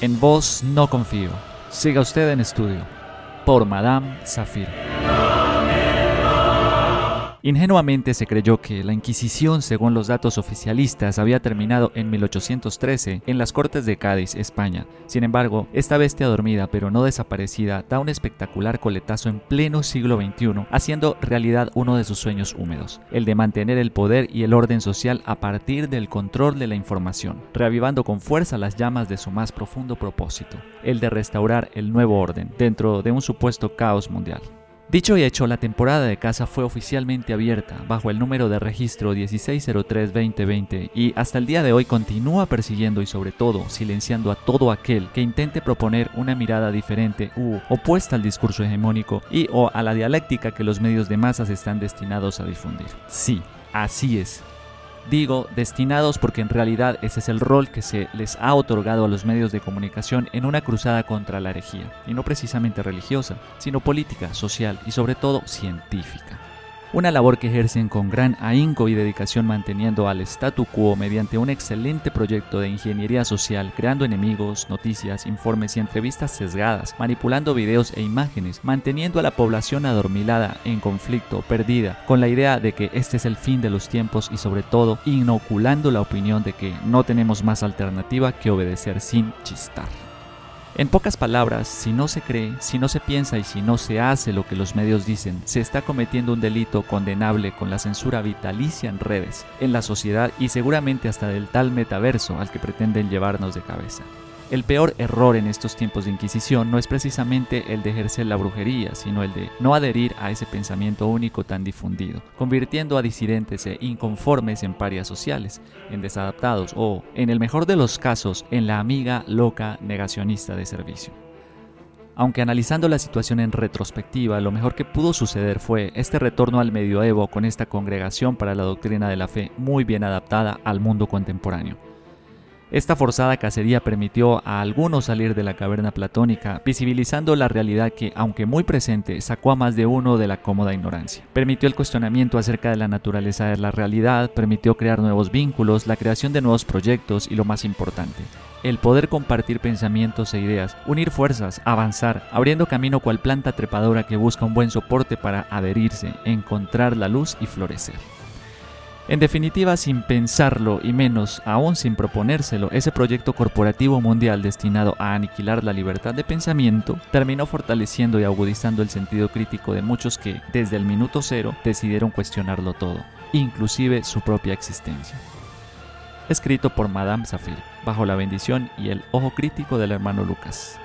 En vos no confío. Siga usted en estudio. Por Madame Zafir. Ingenuamente se creyó que la Inquisición, según los datos oficialistas, había terminado en 1813 en las Cortes de Cádiz, España. Sin embargo, esta bestia dormida pero no desaparecida da un espectacular coletazo en pleno siglo XXI, haciendo realidad uno de sus sueños húmedos, el de mantener el poder y el orden social a partir del control de la información, reavivando con fuerza las llamas de su más profundo propósito, el de restaurar el nuevo orden dentro de un supuesto caos mundial. Dicho y hecho, la temporada de caza fue oficialmente abierta bajo el número de registro 1603-2020 y hasta el día de hoy continúa persiguiendo y sobre todo silenciando a todo aquel que intente proponer una mirada diferente u opuesta al discurso hegemónico y o a la dialéctica que los medios de masas están destinados a difundir. Sí, así es. Digo destinados porque en realidad ese es el rol que se les ha otorgado a los medios de comunicación en una cruzada contra la herejía, y no precisamente religiosa, sino política, social y sobre todo científica una labor que ejercen con gran ahínco y dedicación manteniendo al statu quo mediante un excelente proyecto de ingeniería social, creando enemigos, noticias, informes y entrevistas sesgadas, manipulando videos e imágenes, manteniendo a la población adormilada, en conflicto, perdida, con la idea de que este es el fin de los tiempos y sobre todo inoculando la opinión de que no tenemos más alternativa que obedecer sin chistar. En pocas palabras, si no se cree, si no se piensa y si no se hace lo que los medios dicen, se está cometiendo un delito condenable con la censura vitalicia en redes, en la sociedad y seguramente hasta del tal metaverso al que pretenden llevarnos de cabeza. El peor error en estos tiempos de Inquisición no es precisamente el de ejercer la brujería, sino el de no adherir a ese pensamiento único tan difundido, convirtiendo a disidentes e inconformes en parias sociales, en desadaptados o, en el mejor de los casos, en la amiga loca negacionista de servicio. Aunque analizando la situación en retrospectiva, lo mejor que pudo suceder fue este retorno al medioevo con esta congregación para la doctrina de la fe muy bien adaptada al mundo contemporáneo. Esta forzada cacería permitió a algunos salir de la caverna platónica, visibilizando la realidad que, aunque muy presente, sacó a más de uno de la cómoda ignorancia. Permitió el cuestionamiento acerca de la naturaleza de la realidad, permitió crear nuevos vínculos, la creación de nuevos proyectos y lo más importante, el poder compartir pensamientos e ideas, unir fuerzas, avanzar, abriendo camino cual planta trepadora que busca un buen soporte para adherirse, encontrar la luz y florecer. En definitiva, sin pensarlo y menos aún sin proponérselo, ese proyecto corporativo mundial destinado a aniquilar la libertad de pensamiento terminó fortaleciendo y agudizando el sentido crítico de muchos que, desde el minuto cero, decidieron cuestionarlo todo, inclusive su propia existencia. Escrito por Madame Zafir, bajo la bendición y el ojo crítico del hermano Lucas.